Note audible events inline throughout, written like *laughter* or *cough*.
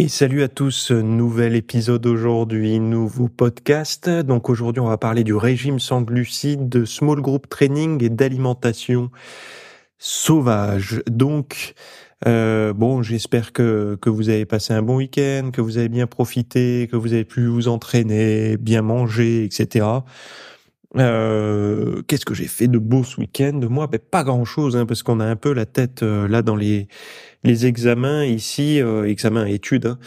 Et salut à tous, nouvel épisode aujourd'hui, nouveau podcast. Donc aujourd'hui on va parler du régime sans glucides, de small group training et d'alimentation sauvage. Donc euh, bon, j'espère que, que vous avez passé un bon week-end, que vous avez bien profité, que vous avez pu vous entraîner, bien manger, etc. Euh, Qu'est-ce que j'ai fait de beau ce week-end? Moi, ben, pas grand-chose, hein, parce qu'on a un peu la tête euh, là dans les les examens ici, euh, examens études, hein,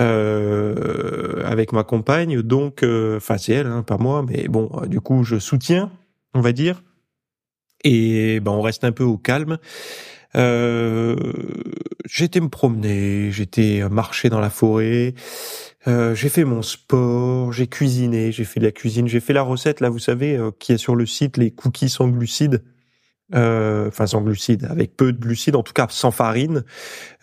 euh, avec ma compagne. Donc, enfin c'est elle, hein, pas moi, mais bon, du coup je soutiens, on va dire. Et ben on reste un peu au calme. Euh, j'étais me promener, j'étais marcher dans la forêt, euh, j'ai fait mon sport, j'ai cuisiné, j'ai fait de la cuisine, j'ai fait la recette là, vous savez, euh, qui est sur le site les cookies sans glucides euh, enfin sans glucides, avec peu de glucides, en tout cas sans farine,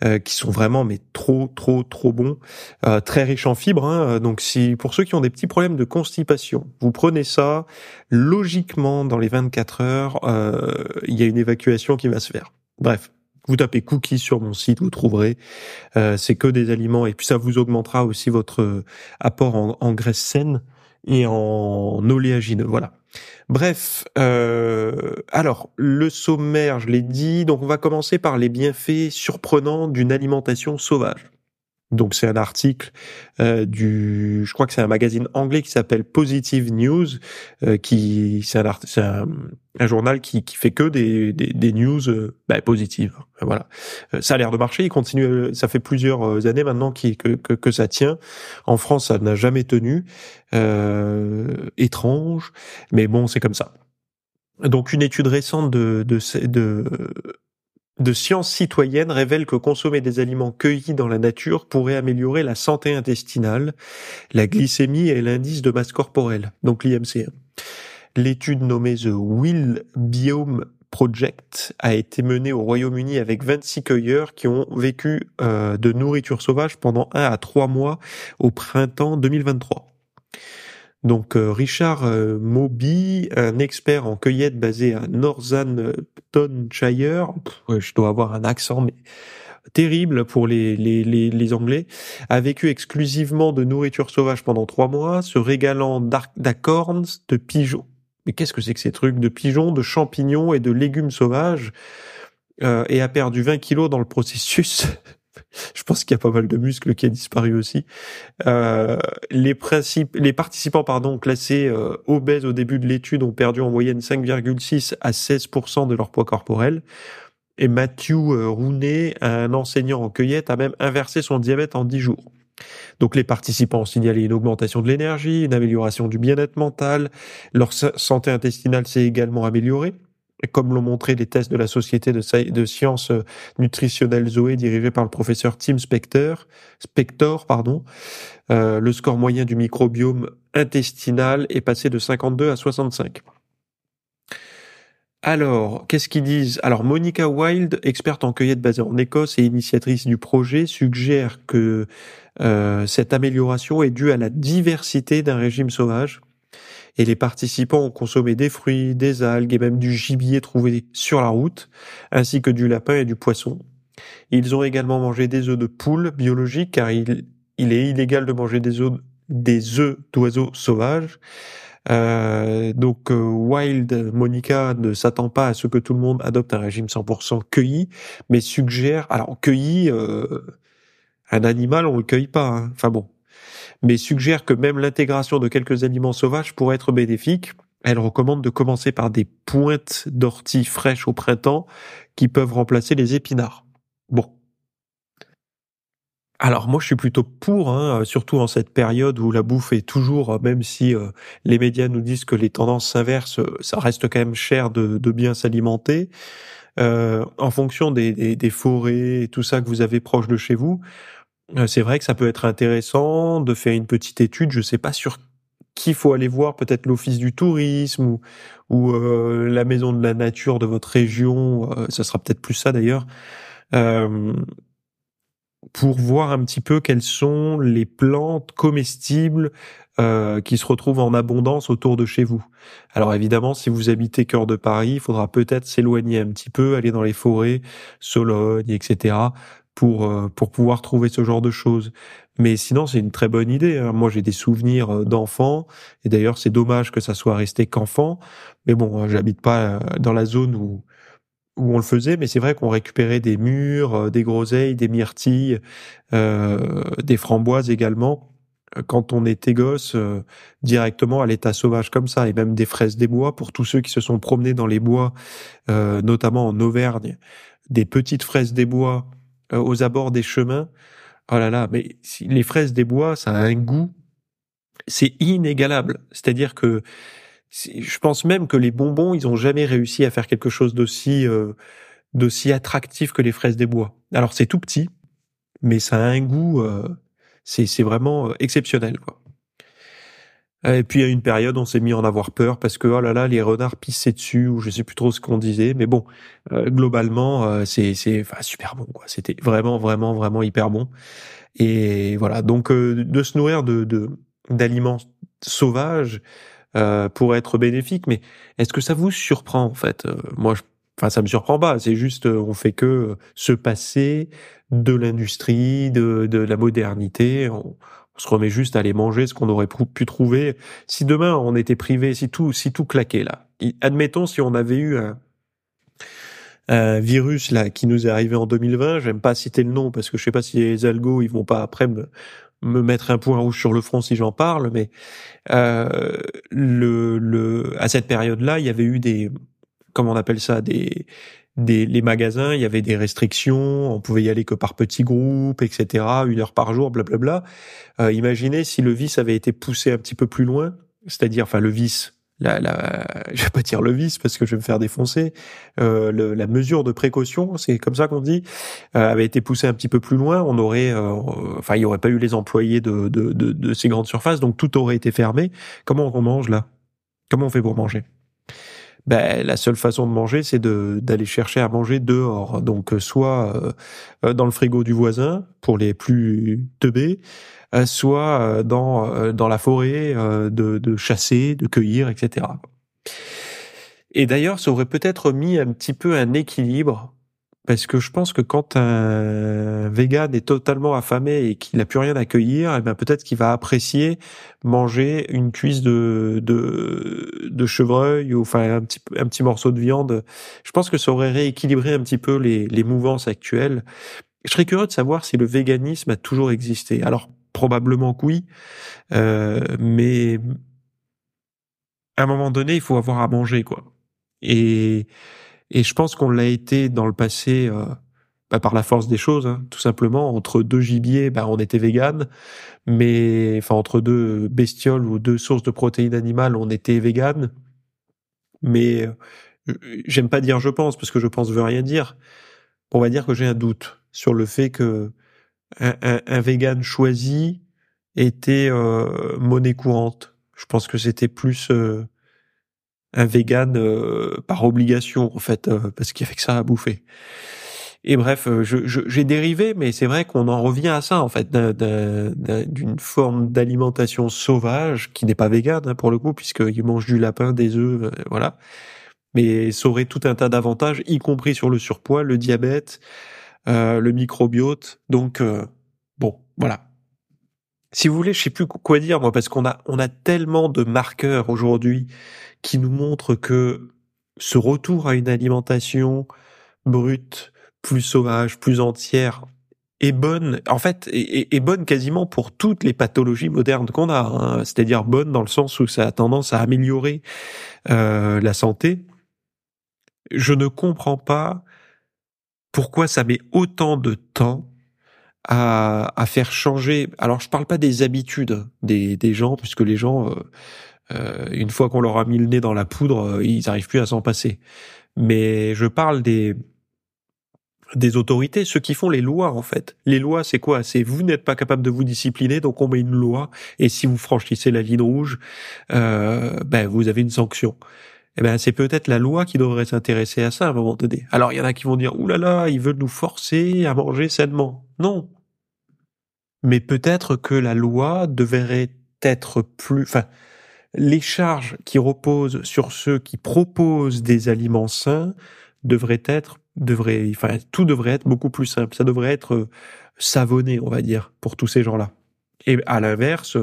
euh, qui sont vraiment mais trop trop trop bons, euh, très riches en fibres. Hein, donc si pour ceux qui ont des petits problèmes de constipation, vous prenez ça, logiquement dans les 24 heures, euh, il y a une évacuation qui va se faire. Bref. Vous tapez cookies sur mon site, vous trouverez. Euh, c'est que des aliments et puis ça vous augmentera aussi votre apport en, en graisse saine et en oléagineux. Voilà. Bref, euh, alors le sommaire, je l'ai dit, donc on va commencer par les bienfaits surprenants d'une alimentation sauvage. Donc c'est un article euh, du, je crois que c'est un magazine anglais qui s'appelle Positive News, euh, qui c'est un, un, un, journal qui, qui fait que des, des, des news euh, bah, positives. Voilà, euh, ça a l'air de marcher. Il continue, ça fait plusieurs euh, années maintenant que, que, que ça tient. En France, ça n'a jamais tenu. étrange, mais bon, c'est comme ça. Donc une étude récente de, de, de de sciences citoyennes révèle que consommer des aliments cueillis dans la nature pourrait améliorer la santé intestinale, la glycémie et l'indice de masse corporelle, donc l'IMC. L'étude nommée The Will Biome Project a été menée au Royaume-Uni avec 26 cueilleurs qui ont vécu euh, de nourriture sauvage pendant 1 à 3 mois au printemps 2023. Donc euh, Richard euh, Moby, un expert en cueillette basé à Northamptonshire, je dois avoir un accent mais terrible pour les, les, les, les, Anglais, a vécu exclusivement de nourriture sauvage pendant trois mois, se régalant d'acorns, de pigeons. Mais qu'est-ce que c'est que ces trucs de pigeons, de champignons et de légumes sauvages? Euh, et a perdu 20 kilos dans le processus. *laughs* je pense qu'il y a pas mal de muscles qui a disparu aussi. Euh, les, principes, les participants pardon, classés euh, obèses au début de l'étude ont perdu en moyenne 5,6 à 16% de leur poids corporel. Et Matthew euh, Rooney, un enseignant en cueillette, a même inversé son diabète en 10 jours. Donc les participants ont signalé une augmentation de l'énergie, une amélioration du bien-être mental, leur santé intestinale s'est également améliorée comme l'ont montré les tests de la Société de, de, sciences euh, nutritionnelles Zoé dirigée par le professeur Tim Spector, euh, le score moyen du microbiome intestinal est passé de 52 à 65. Alors, qu'est-ce qu'ils disent? Alors, Monica Wild, experte en cueillette basée en Écosse et initiatrice du projet, suggère que euh, cette amélioration est due à la diversité d'un régime sauvage et les participants ont consommé des fruits, des algues et même du gibier trouvé sur la route, ainsi que du lapin et du poisson. Ils ont également mangé des œufs de poule biologiques car il, il est illégal de manger des œufs des œufs d'oiseaux sauvages. Euh, donc euh, Wild Monica ne s'attend pas à ce que tout le monde adopte un régime 100% cueilli, mais suggère alors cueilli euh, un animal on le cueille pas. Hein. Enfin bon, mais suggère que même l'intégration de quelques aliments sauvages pourrait être bénéfique. Elle recommande de commencer par des pointes d'orties fraîches au printemps qui peuvent remplacer les épinards. Bon. Alors moi je suis plutôt pour, hein, surtout en cette période où la bouffe est toujours, même si euh, les médias nous disent que les tendances s'inversent, ça reste quand même cher de, bien s'alimenter. Euh, en fonction des, des, des, forêts et tout ça que vous avez proche de chez vous, c'est vrai que ça peut être intéressant de faire une petite étude. Je sais pas sur qui faut aller voir, peut-être l'office du tourisme ou, ou la maison de la nature de votre région. ça sera peut-être plus ça d'ailleurs. Euh, pour voir un petit peu quelles sont les plantes comestibles euh, qui se retrouvent en abondance autour de chez vous. Alors évidemment, si vous habitez cœur de Paris, il faudra peut-être s'éloigner un petit peu, aller dans les forêts, Sologne, etc., pour euh, pour pouvoir trouver ce genre de choses. Mais sinon, c'est une très bonne idée. Hein. Moi, j'ai des souvenirs euh, d'enfants, et d'ailleurs, c'est dommage que ça soit resté qu'enfant. Mais bon, j'habite pas dans la zone où où on le faisait, mais c'est vrai qu'on récupérait des mûres, euh, des groseilles, des myrtilles, euh, des framboises également euh, quand on était gosse directement à l'état sauvage comme ça, et même des fraises des bois pour tous ceux qui se sont promenés dans les bois, notamment en Auvergne, des petites fraises des bois aux abords des chemins. Oh là là, mais les fraises des bois, ça a un goût, c'est inégalable. C'est-à-dire que je pense même que les bonbons, ils ont jamais réussi à faire quelque chose d'aussi euh, d'aussi attractif que les fraises des bois. Alors c'est tout petit, mais ça a un goût, euh, c'est c'est vraiment euh, exceptionnel quoi. Et puis à une période, on s'est mis en avoir peur parce que oh là là, les renards pissaient dessus ou je sais plus trop ce qu'on disait, mais bon, globalement, c'est c'est enfin super bon quoi. C'était vraiment vraiment vraiment hyper bon. Et voilà, donc de se nourrir de d'aliments sauvages, euh, pour être bénéfique. Mais est-ce que ça vous surprend en fait? Euh, Moi, enfin, ça me surprend pas. C'est juste, euh, on fait que se passer de l'industrie, de, de la modernité. Se remet juste à aller manger ce qu'on aurait pu trouver. Si demain on était privé, si tout, si tout claquait là, admettons si on avait eu un, un virus là qui nous est arrivé en 2020. J'aime pas citer le nom parce que je sais pas si les algos ils vont pas après me, me mettre un point rouge sur le front si j'en parle, mais euh, le, le, à cette période-là, il y avait eu des, comment on appelle ça, des, des, les magasins, il y avait des restrictions, on pouvait y aller que par petits groupes, etc., une heure par jour, blablabla. Euh, imaginez si le vice avait été poussé un petit peu plus loin, c'est-à-dire, enfin, le vice, la, la, *laughs* je vais pas dire le vice parce que je vais me faire défoncer. Euh, le, la mesure de précaution, c'est comme ça qu'on dit, euh, avait été poussée un petit peu plus loin. On aurait, euh, enfin, il y aurait pas eu les employés de, de, de, de, ces grandes surfaces, donc tout aurait été fermé. Comment on mange là? Comment on fait pour manger? Ben, la seule façon de manger, c'est d'aller chercher à manger dehors. Donc, soit euh, dans le frigo du voisin pour les plus teubés, euh, soit euh, dans euh, dans la forêt de, de chasser, de cueillir, etc. Et d'ailleurs, ça aurait peut-être mis un petit peu un équilibre parce que je pense que quand un vegan est totalement affamé et qu'il n'a plus rien à cueillir, eh ben peut-être qu'il va apprécier manger une cuisse de, de, de chevreuil ou enfin un petit, un petit morceau de viande. Je pense que ça aurait rééquilibré un petit peu les, les mouvances actuelles. Je serais curieux de savoir si le véganisme a toujours existé. Alors probablement que oui, euh, mais à un moment donné, il faut avoir à manger, quoi. Et, et je pense qu'on l'a été dans le passé euh, bah, par la force des choses, hein, tout simplement. Entre deux gibiers, bah, on était vegan, mais enfin entre deux bestioles ou deux sources de protéines animales, on était vegan. Mais euh, j'aime pas dire je pense parce que je pense veut rien dire. On va dire que j'ai un doute sur le fait que un, un, vegan choisi était euh, monnaie courante. Je pense que c'était plus euh, un vegan euh, par obligation en fait, parce qu'il y avait que ça à bouffer. Et bref, j'ai je, dérivé, mais c'est vrai qu'on en revient à ça en fait, d'une forme d'alimentation sauvage qui n'est pas végane hein, pour le coup, puisqu'il mange du lapin, des œufs, voilà. Mais ça aurait tout un tas d'avantages, y compris sur le surpoids, le diabète, euh, le microbiote. Donc euh, bon, voilà. Si vous voulez, je sais plus quoi dire moi parce qu'on a on a tellement de marqueurs aujourd'hui qui nous montrent que ce retour à une alimentation brute, plus sauvage, plus entière est bonne, en fait, est, bonne quasiment pour toutes les pathologies modernes qu'on a. Hein. C'est-à-dire bonne dans le sens où ça a tendance à améliorer euh, la santé. Je ne comprends pas pourquoi ça met autant de temps à, à faire changer. Alors, je parle pas des habitudes des, des gens, puisque les gens, euh, euh une fois qu'on leur a mis le nez dans la poudre, euh, ils n'arrivent plus à s'en passer. Mais je parle des des autorités, ceux qui font les lois en fait. Les lois, c'est quoi? C'est vous n'êtes pas capable de vous discipliner, donc on met une loi, et si vous franchissez la ligne rouge, euh, ben vous avez une sanction. Eh ben c'est peut-être la loi qui devrait s'intéresser à ça à un moment donné. Alors il y en a qui vont dire oulala, là là, ils veulent nous forcer à manger sainement. Non. Mais peut-être que la loi devrait être plus, enfin, les charges qui reposent sur ceux qui proposent des aliments sains devraient être devrait, enfin, tout devrait être beaucoup plus simple. Ça devrait être euh, savonné, on va dire, pour tous ces gens-là. Et à l'inverse,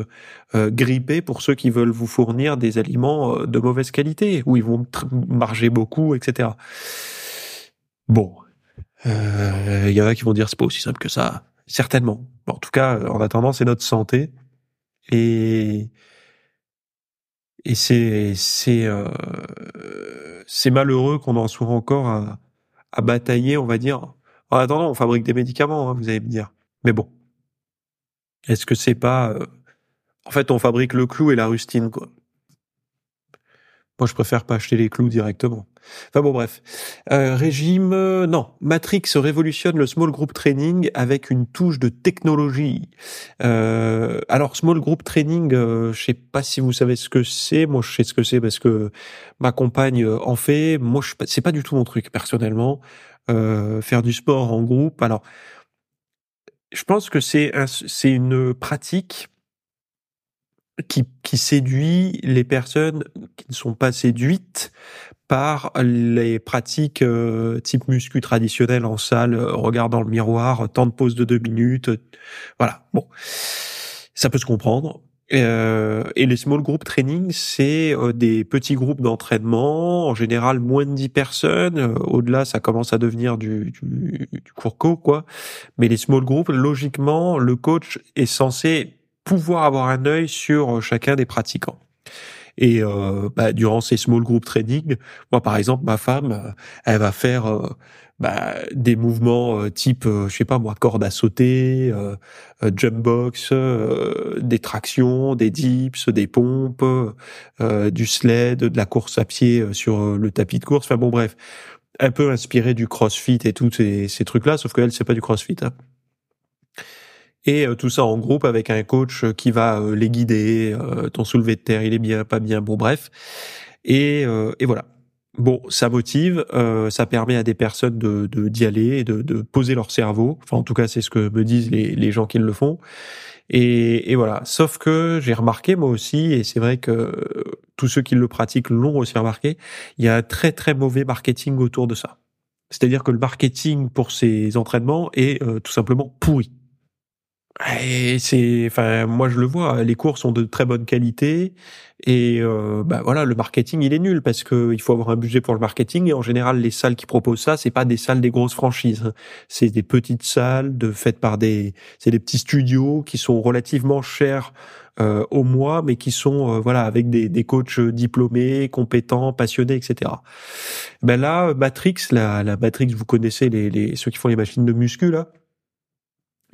euh, grippé pour ceux qui veulent vous fournir des aliments euh, de mauvaise qualité, où ils vont marger beaucoup, etc. Bon, il euh, y en a qui vont dire c'est pas aussi simple que ça, certainement. En tout cas, en attendant, c'est notre santé et et c'est c'est euh, c'est malheureux qu'on en soit encore à à batailler, on va dire. En attendant, on fabrique des médicaments, hein, vous allez me dire. Mais bon, est-ce que c'est pas... Euh, en fait, on fabrique le clou et la rustine, quoi? Moi, je préfère pas acheter les clous directement. Enfin bon, bref. Euh, régime, euh, non. Matrix révolutionne le small group training avec une touche de technologie. Euh, alors, small group training, euh, je sais pas si vous savez ce que c'est. Moi, je sais ce que c'est parce que ma compagne en fait. Moi, c'est pas du tout mon truc personnellement. faire du sport en groupe. Alors, je pense que c'est c'est une pratique qui, qui séduit les personnes qui ne sont pas séduites par les pratiques euh, type muscu traditionnel en salle, euh, regard dans le miroir, temps de pause de deux minutes, voilà. Bon, ça peut se comprendre. Euh, et les small group training, c'est des petits groupes d'entraînement, en général moins de 10 personnes. Au-delà, ça commence à devenir du, du, du court quoi. Mais les small groups, logiquement, le coach est censé pouvoir avoir un œil sur euh, chacun des pratiquants. Et euh, bah, durant ces small group training, moi par exemple, ma femme, euh, elle va faire euh, bah, des mouvements type, je sais pas moi, corde à sauter, jump box, des tractions, des dips, des pompes, du sled, de la course à pied sur le tapis de course. Enfin bon, bref, un peu inspiré du CrossFit et tous ces, ces trucs-là, sauf qu'elle c'est pas du CrossFit. Hein et euh, tout ça en groupe avec un coach euh, qui va euh, les guider. ton soulevé de terre, il est bien, pas bien, bon bref. Et, et voilà. Bon, ça motive, ça permet à des personnes de d'y aller, de, de poser leur cerveau. Enfin, en tout cas, c'est ce que me disent les, les gens qui le font. Et, et voilà. Sauf que j'ai remarqué moi aussi, et c'est vrai que tous ceux qui le pratiquent l'ont aussi remarqué, il y a un très très mauvais marketing autour de ça. C'est-à-dire que le marketing pour ces entraînements est tout simplement pourri. Et c'est, enfin, moi je le vois, les cours sont de très bonne qualité et euh, bah voilà, le marketing il est nul parce que il faut avoir un budget pour le marketing et en général les salles qui proposent ça, c'est pas des salles des grosses franchises, hein. c'est des petites salles de faites par des, c'est des petits studios qui sont relativement chers euh, au mois, mais qui sont euh, voilà avec des, des coachs diplômés, compétents, passionnés, etc. Ben là, Matrix, la, la Matrix, vous connaissez les, les ceux qui font les machines de muscu là?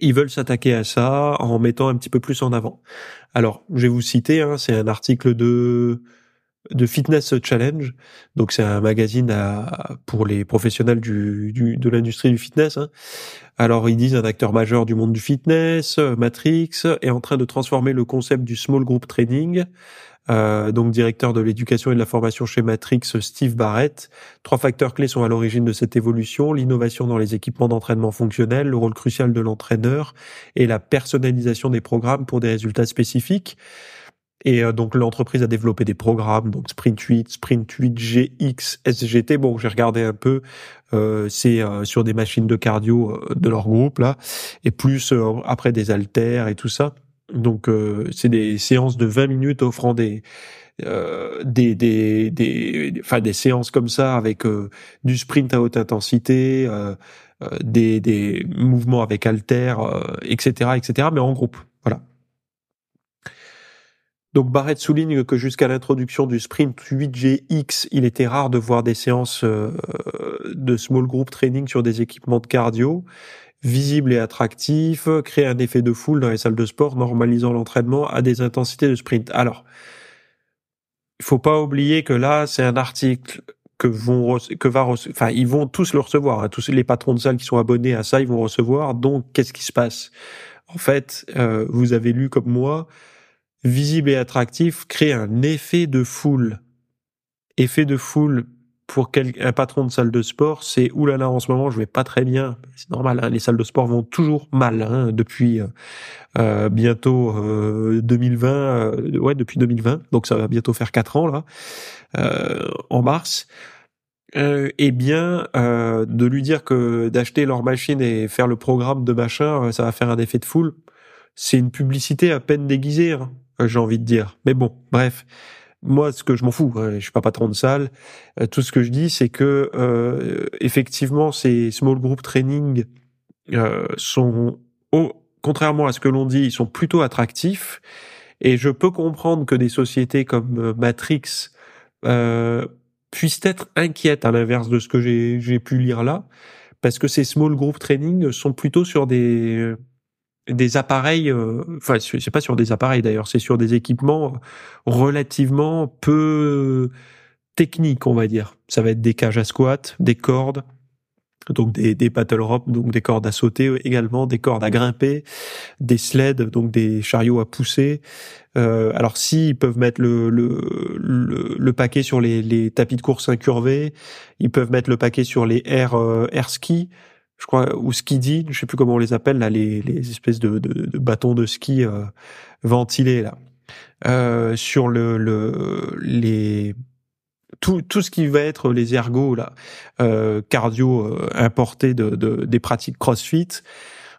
Ils veulent s'attaquer à ça en mettant un petit peu plus en avant. Alors, je vais vous citer, hein, c'est un article de de Fitness Challenge, donc c'est un magazine à, pour les professionnels du, du de l'industrie du fitness. Hein. Alors ils disent un acteur majeur du monde du fitness, Matrix, est en train de transformer le concept du small group training euh, donc directeur de l'éducation et de la formation chez Matrix, Steve Barrett. Trois facteurs clés sont à l'origine de cette évolution l'innovation dans les équipements d'entraînement fonctionnels, le rôle crucial de l'entraîneur et la personnalisation des programmes pour des résultats spécifiques. Et euh, donc l'entreprise a développé des programmes, donc Sprint 8, Sprint 8 GX, SGT. Bon, j'ai regardé un peu, euh, c'est euh, sur des machines de cardio de leur groupe là, et plus après des haltères et tout ça. Donc euh, c'est des séances de 20 minutes offrant des euh, des des des enfin des séances comme ça avec euh, du sprint à haute intensité, euh, des des mouvements avec halter, etc etc. Mais en groupe, voilà. Donc Barrett souligne que jusqu'à l'introduction du sprint 8GX, il était rare de voir des séances de small group training sur des équipements de cardio visible et attractif, créer un effet de foule dans les salles de sport, normalisant l'entraînement à des intensités de sprint. Alors, il faut pas oublier que là, c'est un article que vont que va enfin ils vont tous le recevoir. Hein. Tous les patrons de salle qui sont abonnés à ça, ils vont recevoir. Donc qu'est-ce qui se passe? En fait, euh, vous avez lu comme moi, visible et attractif crée un effet de foule. Effet de foule pour un patron de salle de sport, c'est oulala en ce moment je vais pas très bien. C'est normal, hein, les salles de sport vont toujours mal hein, depuis euh, euh bientôt euh, 2020, euh, ouais depuis 2020, donc ça va bientôt faire quatre ans là, euh, en mars. eh bien, de lui dire que d'acheter leur machine et faire le programme de machin, ça va faire un effet de foule, c'est une publicité à peine déguisée, hein, j'ai envie de dire. Mais bon, bref moi, ce que je m'en fous, je suis pas patron de salle. Euh, tout ce que je dis, c'est que euh, effectivement, ces small group training euh, sont, contrairement à ce que l'on dit, ils sont plutôt attractifs. Et je peux comprendre que des sociétés comme euh, Matrix puissent être inquiètes à l'inverse de ce que j'ai pu lire là, parce que ces small group training sont plutôt sur des des appareils, euh, enfin c'est pas sur des appareils d'ailleurs, c'est sur des équipements relativement peu techniques, on va dire. Ça va être des cages à squat, des cordes, donc des, des battle ropes, donc des cordes à sauter également, des cordes à grimper, des sleds, donc des chariots à pousser. Euh, alors si ils peuvent mettre le, le, le, paquet sur les, les, tapis de course incurvés, ils peuvent mettre le paquet sur les air, euh, air ski, je crois, ou skiddy, je sais plus comment on les appelle là, les, les espèces de, de, de bâtons de ski euh, ventilés là. Euh, sur le, le les tout, tout ce qui va être les ergots là, euh, cardio euh, importés de, de, des pratiques CrossFit,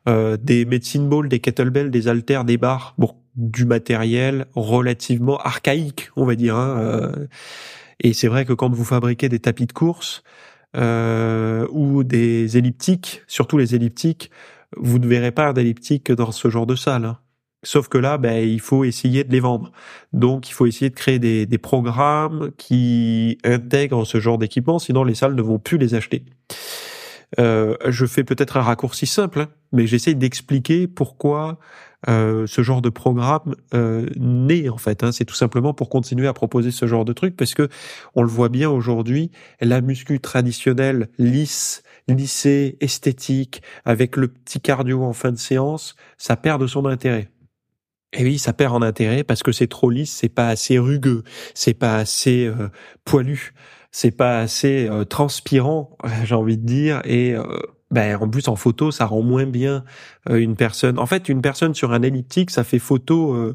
euh, des medicine balls, des kettlebells, des haltères, des barres, bon, du matériel relativement archaïque, on va dire. Hein, euh. et c'est vrai que quand vous fabriquez des tapis de course, euh, ou des elliptiques, surtout les elliptiques, vous ne verrez pas d'elliptiques dans ce genre de salle. Hein. Sauf que là, ben, il faut essayer de les vendre. Donc, il faut essayer de créer des, des programmes qui intègrent ce genre d'équipement, sinon les salles ne vont plus les acheter. Euh, je fais peut-être un raccourci simple, hein, mais j'essaie d'expliquer pourquoi euh, ce genre de programme euh, naît en fait. Hein. C'est tout simplement pour continuer à proposer ce genre de truc parce que on le voit bien aujourd'hui, la muscu traditionnelle lisse, lissée, esthétique, avec le petit cardio en fin de séance, ça perd de son intérêt. Et oui, ça perd en intérêt parce que c'est trop lisse, c'est pas assez rugueux, c'est pas assez euh, poilu c'est pas assez euh, transpirant, *laughs* j'ai envie de dire, et euh, ben en plus en photo ça rend moins bien euh, une personne. En fait, une personne sur un elliptique, ça fait photo,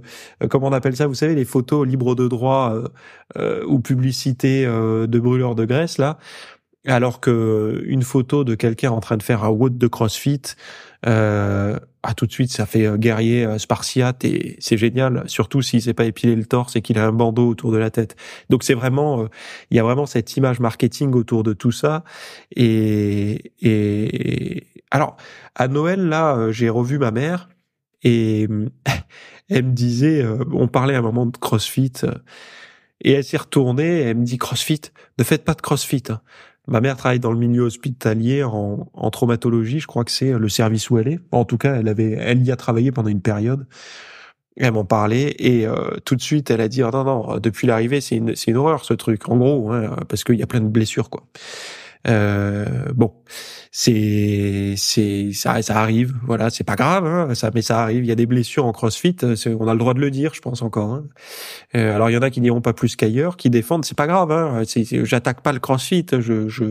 comment on appelle ça Vous savez les photos libres de droit ou publicité de brûleurs de graisse là. Alors que une photo de quelqu'un en train de faire un WOD de CrossFit, euh, ah, tout de suite, ça fait euh, guerrier euh, spartiate et c'est génial. Surtout s'il s'est pas épilé le torse et qu'il a un bandeau autour de la tête. Donc c'est vraiment, euh, il y a vraiment cette image marketing autour de tout ça. Et, et alors à Noël là, j'ai revu ma mère et *laughs* elle me disait, on parlait à un moment de CrossFit. Et elle s'est retournée, elle me dit CrossFit, ne faites pas de CrossFit. Hein. Ma mère travaille dans le milieu hospitalier en, traumatologie, je crois que c'est le service où elle est. En tout cas, elle y a travaillé pendant une période. Elle m'en parlait et euh, tout de suite, elle a dit oh, non non, depuis l'arrivée, c'est une, c'est une horreur ce truc. En gros, hein, parce qu'il y a plein de blessures quoi. Euh, bon, c'est c'est ça, ça arrive, voilà, c'est pas grave, hein, ça, mais ça arrive. Il y a des blessures en CrossFit, on a le droit de le dire, je pense encore. Hein. Euh, alors il y en a qui diront pas plus qu'ailleurs, qui défendent, c'est pas grave. Hein, J'attaque pas le CrossFit, je, je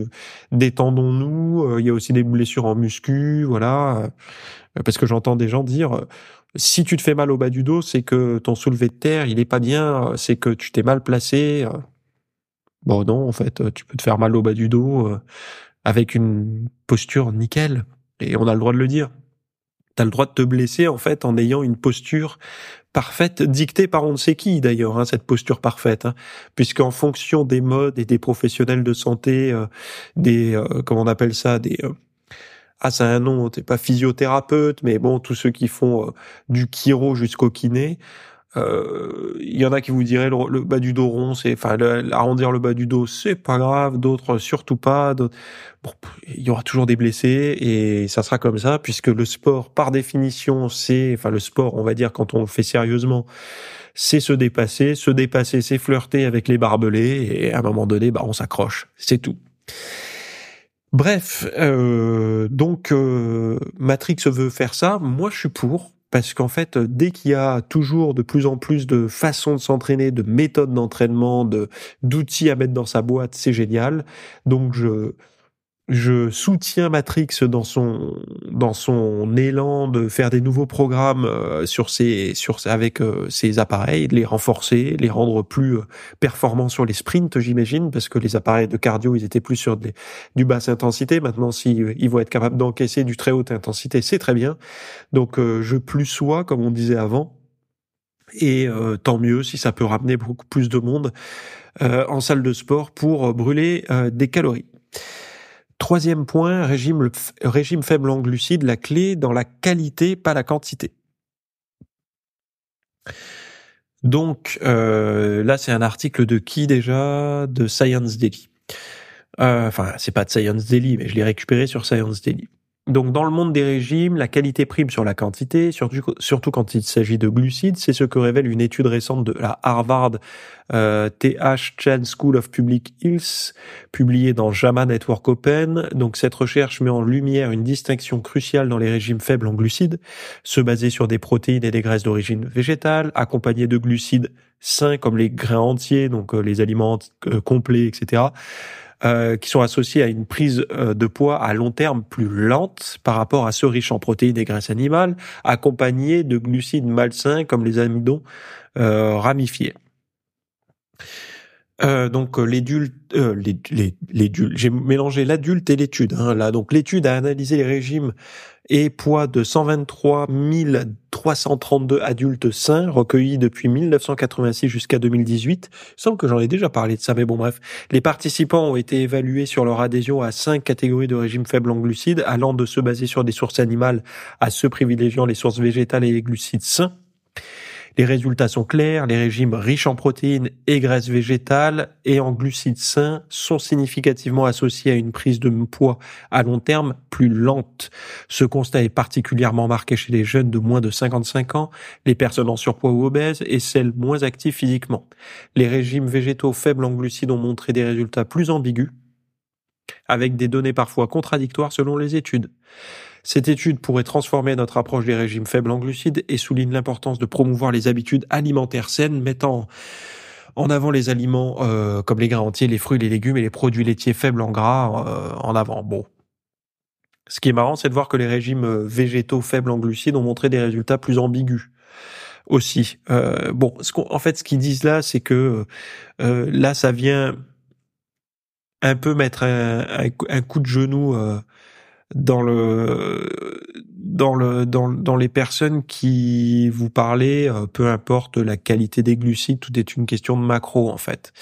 détendons-nous. Euh, il y a aussi des blessures en muscu, voilà, euh, parce que j'entends des gens dire si tu te fais mal au bas du dos, c'est que ton soulevé de terre, il est pas bien, c'est que tu t'es mal placé. Bon non, en fait, tu peux te faire mal au bas du dos euh, avec une posture nickel, et on a le droit de le dire. T'as le droit de te blesser en fait en ayant une posture parfaite, dictée par on ne sait qui d'ailleurs, hein, cette posture parfaite, hein, puisqu'en fonction des modes et des professionnels de santé, euh, des euh, comment on appelle ça, des ah c'est un nom, t'es pas physiothérapeute, mais bon tous ceux qui font du chiro jusqu'au kiné, euh, il y en a qui vous diraient le, bas du dos rond, c'est, enfin, arrondir le bas du dos, c'est pas grave. D'autres, surtout pas. Bon, il y aura toujours des blessés et ça sera comme ça puisque le sport, par définition, c'est, enfin, le sport, on va dire, quand on le fait sérieusement, c'est se dépasser. Se dépasser, c'est flirter avec les barbelés, et à un moment donné, bah, on s'accroche. C'est tout. Bref, euh, donc euh, Matrix veut faire ça. Moi, je suis pour parce qu'en fait, dès qu'il y a toujours de plus en plus de façons de s'entraîner, de méthodes d'entraînement, de d'outils à mettre dans sa boîte, c'est génial. Donc je je soutiens Matrix dans son dans son élan de faire des nouveaux programmes euh, sur ses sur avec euh, ses appareils, de les renforcer, les rendre plus euh, performants sur les sprints, j'imagine, parce que les appareils de cardio ils étaient plus sur des, du basse intensité. Maintenant, si ils vont être capables d'encaisser du très haute intensité, c'est très bien. Donc, je plus sois, comme on disait avant, et tant mieux si ça peut ramener beaucoup plus de monde en salle de sport pour brûler des calories. Troisième point, régime, régime faible en glucides, la clé dans la qualité, pas la quantité. Donc euh, là, c'est un article de qui déjà? De Science Daily. Euh, enfin, c'est pas de Science Daily, mais je l'ai récupéré sur Science Daily. Donc dans le monde des régimes, la qualité prime sur la quantité, surtout, quand il s'agit de glucides. C'est ce que révèle une étude récente de la Harvard euh, TH Chan School of Public Health, publiée dans JAMA Network Open. Donc cette recherche met en lumière une distinction cruciale dans les régimes faibles en glucides, se baser sur des protéines et des graisses d'origine végétale, accompagnés de glucides sains comme les grains entiers, donc euh, les aliments euh, complets, etc euh, qui sont associés à une prise euh, de poids à long terme plus lente par rapport à ceux riches en protéines et graisses animales, accompagnés de glucides malsains comme les amidons euh, ramifiés. Euh, donc l'édulte, euh, j'ai mélangé l'adulte et l'étude. Hein, là, donc l'étude a analysé les régimes et poids de 123 332 adultes sains recueillis depuis 1986 jusqu'à 2018. Il semble que j'en ai déjà parlé de ça, mais bon bref. Les participants ont été évalués sur leur adhésion à cinq catégories de régimes faibles en glucides, allant de se baser sur des sources animales à ceux privilégiant les sources végétales et les glucides sains. Les résultats sont clairs, les régimes riches en protéines et graisses végétales et en glucides sains sont significativement associés à une prise de poids à long terme plus lente. Ce constat est particulièrement marqué chez les jeunes de moins de 55 ans, les personnes en surpoids ou obèses et celles moins actives physiquement. Les régimes végétaux faibles en glucides ont montré des résultats plus ambigus, avec des données parfois contradictoires selon les études. Cette étude pourrait transformer notre approche des régimes faibles en glucides et souligne l'importance de promouvoir les habitudes alimentaires saines, mettant en avant les aliments euh, comme les grains entiers, les fruits, les légumes et les produits laitiers faibles en gras euh, en avant. Bon. Ce qui est marrant, c'est de voir que les régimes euh, végétaux faibles en glucides ont montré des résultats plus ambigus aussi. bon, ce en fait, ce qu'ils disent là, c'est que là, ça vient un peu mettre un coup de genou dans le dans le dans, dans les personnes qui vous parlez, euh, peu importe la qualité des glucides, tout est une question de macro en fait,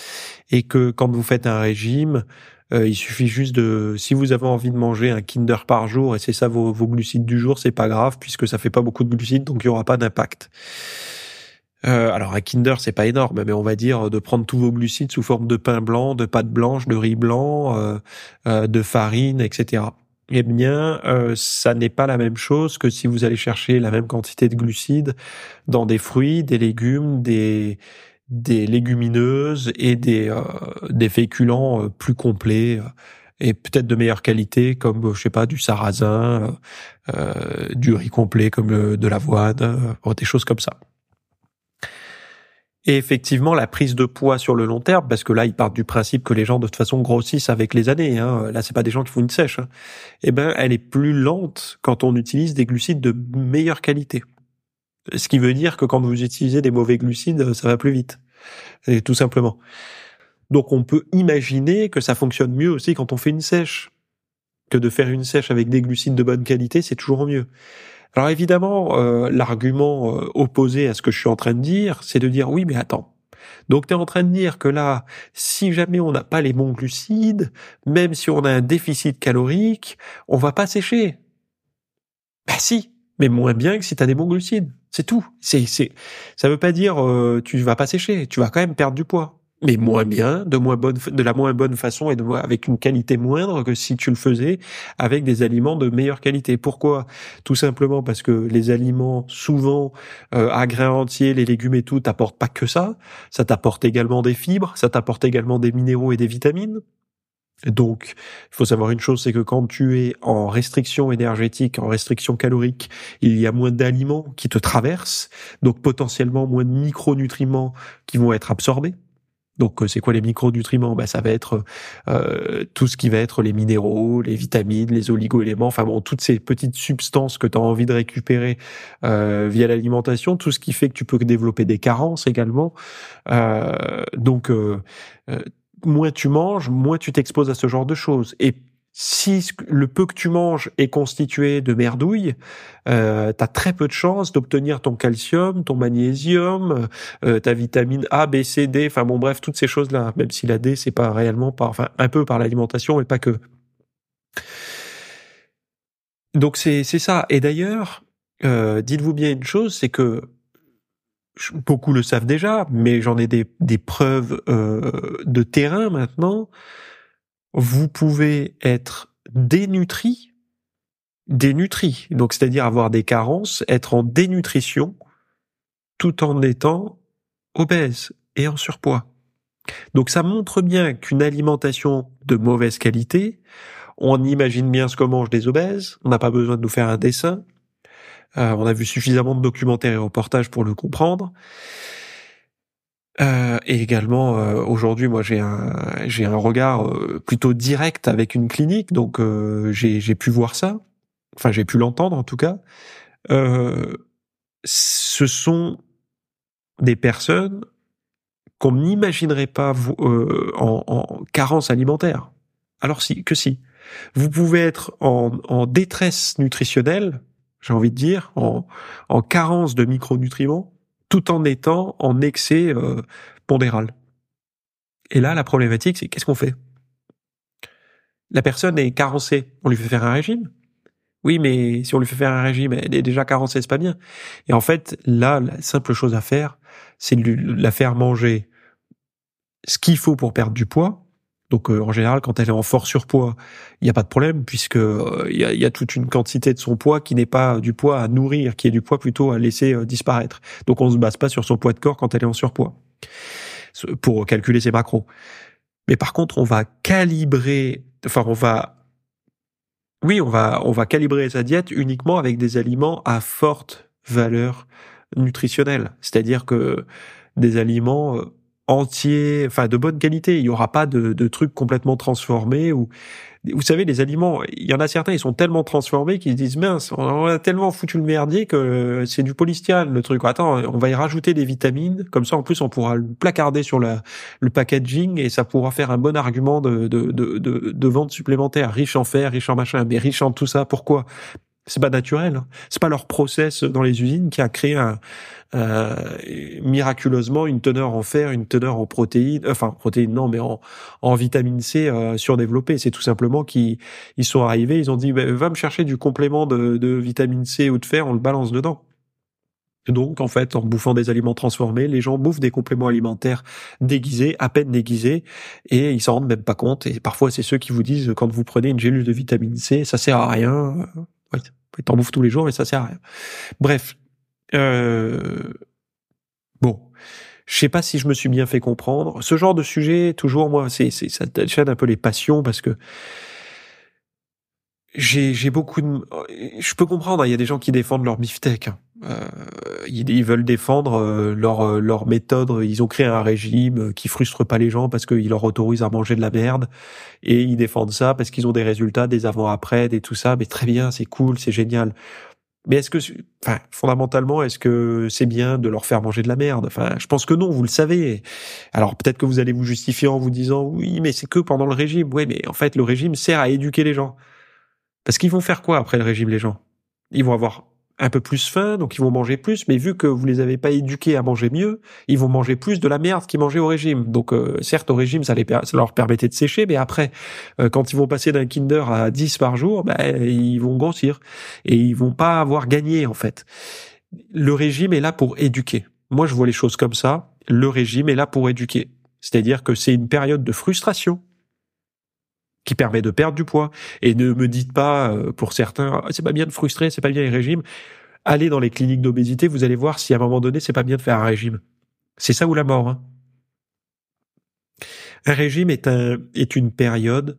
et que quand vous faites un régime, euh, il suffit juste de, si vous avez envie de manger un Kinder par jour et c'est ça vos, vos glucides du jour, c'est pas grave puisque ça fait pas beaucoup de glucides, donc il y aura pas d'impact. Euh, alors un Kinder c'est pas énorme, mais on va dire de prendre tous vos glucides sous forme de pain blanc, de pâte blanche, de riz blanc, euh, de farine, etc eh bien, euh, ça n'est pas la même chose que si vous allez chercher la même quantité de glucides dans des fruits, des légumes, des légumineuses et des euh, des féculents euh, plus complets et peut-être de meilleure qualité comme je sais pas du sarrasin, du riz complet comme de l'avoine, des choses comme ça. Et effectivement, la prise de poids sur le long terme, parce que là, ils partent du principe que les gens de toute façon grossissent avec les années. Hein. Là, c'est pas des gens qui font une sèche. Hein. Eh ben, elle est plus lente quand on utilise des glucides de meilleure qualité. Ce qui veut dire que quand vous utilisez des mauvais glucides, ça va plus vite. Et tout simplement. Donc, on peut imaginer que ça fonctionne mieux aussi quand on fait une sèche. Que de faire une sèche avec des glucides de bonne qualité, c'est toujours mieux. Alors évidemment, euh, l'argument euh, opposé à ce que je suis en train de dire, c'est de dire oui, mais attends. Donc tu es en train de dire que là, si jamais on n'a pas les bons glucides, même si on a un déficit calorique, on va pas sécher. Bah si, mais moins bien que si tu as des bons glucides. C'est tout. C'est c'est ça veut pas dire euh, tu vas pas sécher, tu vas quand même perdre du poids. Mais moins bien, de moins bonne, de la moins bonne façon et de avec une qualité moindre que si tu le faisais avec des aliments de meilleure qualité. Pourquoi? Tout simplement parce que les aliments, souvent euh, entiers, les légumes et tout, t'apportent pas que ça. Ça t'apporte également des fibres, ça t'apporte également des minéraux et des vitamines. Donc, il faut savoir une chose, c'est que quand tu es en restriction énergétique, en restriction calorique, il y a moins d'aliments qui te traversent, donc potentiellement moins de micronutriments qui vont être absorbés. Donc euh, c'est quoi les micronutriments? Bah, Ça va être euh, tout ce qui va être les minéraux, les vitamines, les oligo-éléments, enfin bon, toutes ces petites substances que tu as envie de récupérer euh, via l'alimentation, tout ce qui fait que tu peux développer des carences également. donc moins tu manges, moins tu t'exposes à ce genre de choses. Et si le peu que tu manges est constitué de merdouille, euh, tu as très peu de chances d'obtenir ton calcium, ton magnésium, euh, ta vitamine A, B, C, D, enfin bon bref, toutes ces choses-là, même si la D, c'est pas réellement par, enfin un peu par l'alimentation, mais pas que. Donc c'est ça. Et d'ailleurs, euh, dites-vous bien une chose, c'est que beaucoup le savent déjà, mais j'en ai des, des preuves euh, de terrain maintenant vous pouvez être dénutri, dénutri, donc c'est-à-dire avoir des carences, être en dénutrition, tout en étant obèse et en surpoids. Donc ça montre bien qu'une alimentation de mauvaise qualité, on imagine bien ce que mangent des obèses, on n'a pas besoin de nous faire un dessin, euh, on a vu suffisamment de documentaires et reportages pour le comprendre. Euh, et également euh, aujourd'hui, moi j'ai un j'ai un regard euh, plutôt direct avec une clinique, donc j'ai j'ai pu voir ça. Enfin, j'ai pu l'entendre en tout cas. ce sont des personnes qu'on n'imaginerait pas en, en, carence alimentaire. Alors si que si. Vous pouvez être en, en détresse nutritionnelle, j'ai envie de dire, en, en carence de micronutriments, tout en étant en excès euh, pondéral. Et là, la problématique, c'est qu'est-ce qu'on fait? La personne est carencée, on lui fait faire un régime? Oui, mais si on lui fait faire un régime, elle est déjà carencée, c'est pas bien. Et en fait, là, la simple chose à faire, c'est de la faire manger ce qu'il faut pour perdre du poids, donc euh, en général, quand elle est en fort surpoids, il n'y a pas de problème puisque euh, il y, a, toute une quantité de son poids qui n'est pas du poids à nourrir, qui est du poids plutôt à laisser euh, disparaître. Donc on se base pas sur son poids de corps quand elle est en surpoids pour calculer ses macros. Mais par contre, on va calibrer, enfin on va, oui, on va on va calibrer sa diète uniquement avec des aliments à forte valeur nutritionnelle, c'est-à-dire que des aliments entier, enfin de bonne qualité. Il y aura pas de, de trucs complètement transformés ou vous savez les aliments. Il y en a certains, ils sont tellement transformés qu'ils se disent mince, on a tellement foutu le merdier que c'est du polystyrène le truc. Attends, on va y rajouter des vitamines. Comme ça, en plus, on pourra le placarder sur la, le packaging et ça pourra faire un bon argument de, de, de, de, de vente supplémentaire, riche en fer, riche en machin, mais riche en tout ça. Pourquoi? C'est pas naturel. Hein. C'est pas leur process dans les usines qui a créé un, euh, miraculeusement une teneur en fer, une teneur en protéines, enfin protéines non, mais en, vitamine C euh, surdéveloppée. C'est tout simplement qu'ils ils sont arrivés, ils ont dit bah, va me chercher du complément de, de vitamine C ou de fer, on le balance dedans. Donc, en fait, en bouffant des aliments transformés, les gens bouffent des compléments alimentaires déguisés, à peine déguisés, et ils s'en rendent même pas compte. Et parfois, c'est ceux qui vous disent, quand vous prenez une gélule de vitamine C, ça sert à rien. T'en bouffes tous les jours, mais ça sert à rien. Bref. Euh... Bon. Je sais pas si je me suis bien fait comprendre. Ce genre de sujet, toujours, moi, c'est, c'est, ça déchaîne un peu les passions parce que j'ai, j'ai beaucoup de, je peux comprendre, hein, il y a des gens qui défendent leur beefsteak. Hein. Euh, ils, veulent défendre euh, leur euh, leur méthode. Ils ont créé un régime qui frustre pas les gens parce qu'il leur autorise à manger de la merde et ils défendent ça parce qu'ils ont des résultats, des avant-après, des tout ça. Mais très bien, c'est cool, c'est génial. Mais est-ce que, enfin, fondamentalement, est-ce que c'est bien de leur faire manger de la merde? Enfin, je pense que non, vous le savez. Alors peut-être que vous allez vous justifier en vous disant oui, mais c'est que pendant le régime. Oui, mais en fait, le régime sert à éduquer les gens. Parce qu'ils vont faire quoi après le régime, les gens? Ils vont avoir un peu plus faim, donc ils vont manger plus, mais vu que vous les avez pas éduqués à manger mieux, ils vont manger plus de la merde qu'ils mangeaient au régime. Donc euh, certes au régime ça, les, ça leur permettait de sécher, mais après euh, quand ils vont passer d'un Kinder à 10 par jour, ben, ils vont grossir et ils vont pas avoir gagné en fait. Le régime est là pour éduquer. Moi je vois les choses comme ça. Le régime est là pour éduquer. C'est-à-dire que c'est une période de frustration qui permet de perdre du poids. Et ne me dites pas, euh, pour certains, ah, c'est pas bien de frustrer, c'est pas bien les régimes. Allez dans les cliniques d'obésité, vous allez voir si à un moment donné, c'est pas bien de faire un régime. C'est ça ou la mort. Hein. Un régime est, un, est une période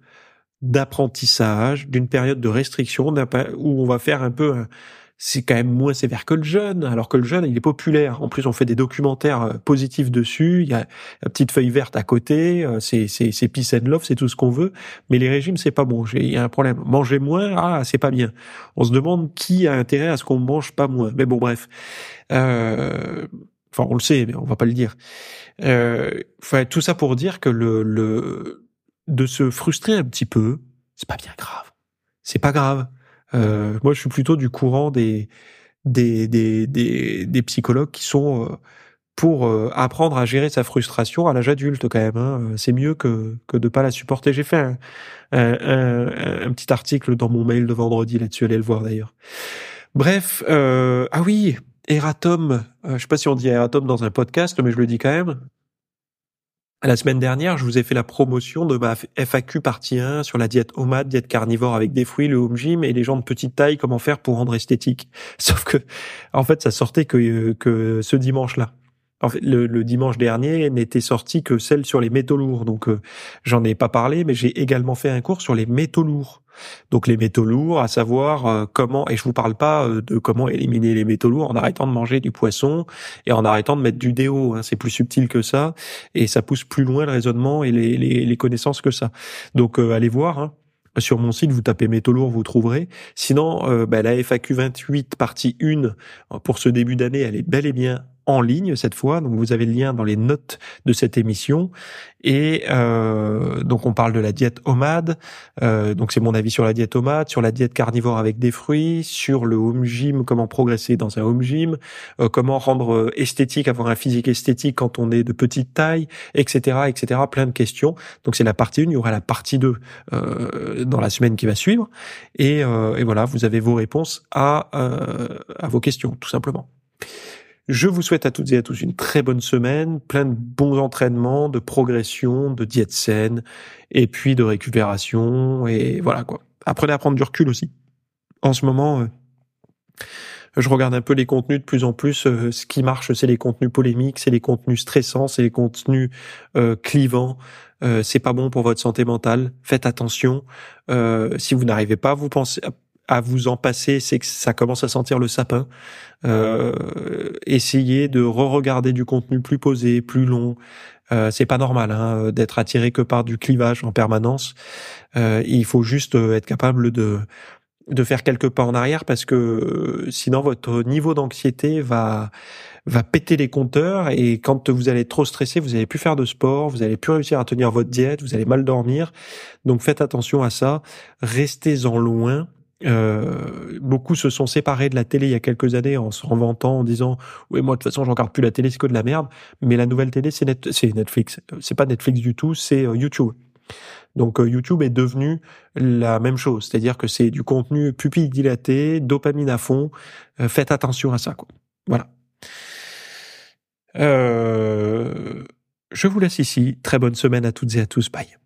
d'apprentissage, d'une période de restriction, où on va faire un peu un, c'est quand même moins sévère que le jeune, alors que le jeune, il est populaire. En plus, on fait des documentaires euh, positifs dessus, il y a la petite feuille verte à côté, euh, c'est, c'est, c'est peace and love, c'est tout ce qu'on veut, mais les régimes, c'est pas bon, il y a un problème. Manger moins, ah, c'est pas bien. On se demande qui a intérêt à ce qu'on mange pas moins. Mais bon, bref. Euh, enfin, on le sait, mais on va pas le dire. Euh, enfin, tout ça pour dire que le, le, de se frustrer un petit peu, c'est pas bien grave. C'est pas grave. Euh, moi, je suis plutôt du courant des des des des, psychologues qui sont euh, pour euh, apprendre à gérer sa frustration à l'âge adulte quand même. Hein. C'est mieux que que de pas la supporter. J'ai fait un, un, petit article dans mon mail de vendredi là-dessus. Allez le voir d'ailleurs. Bref, ah oui, Eratom. je sais pas si on dit Eratom dans un podcast, mais je le dis quand même. La semaine dernière, je vous ai fait la promotion de ma FAQ partie 1 sur la diète OMAD, diète carnivore avec des fruits, le home gym et les gens de petite taille, comment faire pour rendre esthétique. *laughs* Sauf que, en fait, ça sortait que, ce dimanche-là. En le, dimanche dernier n'était sorti que celle sur les métaux lourds. Donc, euh, j'en ai pas parlé, mais j'ai également fait un cours sur les métaux lourds. Donc, les métaux lourds, à savoir euh, comment, et je vous parle pas euh, de comment éliminer les métaux lourds en arrêtant de manger du poisson et en arrêtant de mettre du déo. Hein. C'est plus subtil que ça et ça pousse plus loin le raisonnement et les, les, les connaissances que ça. Donc, allez voir. Hein. Sur mon site, vous tapez métaux lourds, vous trouverez. Sinon, bah, la FAQ 28 partie 1 pour ce début d'année, elle est bel et bien en ligne cette fois. Donc vous avez le lien dans les notes de cette émission. Et euh, donc on parle de la diète OMAD. Euh, donc c'est mon avis sur la diète OMAD, sur la diète carnivore avec des fruits, sur le home gym, comment progresser dans un home gym, euh, comment rendre esthétique, avoir un physique esthétique quand on est de petite taille, etc., etc. Plein de questions. Donc c'est la partie 1. Il y aura la partie 2 euh, dans la semaine qui va suivre. Et, voilà, vous avez vos réponses à vos questions, tout simplement. Je vous souhaite à toutes et à tous une très bonne semaine, plein de bons entraînements, de progression, de diète saine, et puis de récupération, et voilà quoi. Apprenez à prendre du recul aussi. En ce moment, euh, je regarde un peu les contenus de plus en plus. Euh, ce qui marche, c'est les contenus polémiques, c'est les contenus stressants, c'est les contenus euh, clivants. c'est pas bon pour votre santé mentale. Faites attention. si vous n'arrivez pas vous penser, à vous en passer, c'est que ça commence à sentir le sapin. Euh, essayez de re-regarder du contenu plus posé, plus long. Euh, c'est pas normal hein, d'être attiré que par du clivage en permanence. Euh, il faut juste être capable de de faire quelques pas en arrière parce que sinon votre niveau d'anxiété va va péter les compteurs et quand vous allez trop stressé, vous allez plus faire de sport, vous allez plus réussir à tenir votre diète, vous allez mal dormir. Donc faites attention à ça, restez-en loin euh, beaucoup se sont séparés de la télé il y a quelques années en se vantant en disant oui moi de toute façon je regarde plus la télé c'est que de la merde mais la nouvelle télé c'est net, c'est Netflix. C'est pas Netflix du tout c'est euh, YouTube. Donc euh, YouTube est devenu la même chose. C'est-à-dire que c'est du contenu pupille dilatée dopamine à fond. Faites attention à ça quoi. Voilà. Je vous laisse ici. Très bonne semaine à toutes et à tous. Bye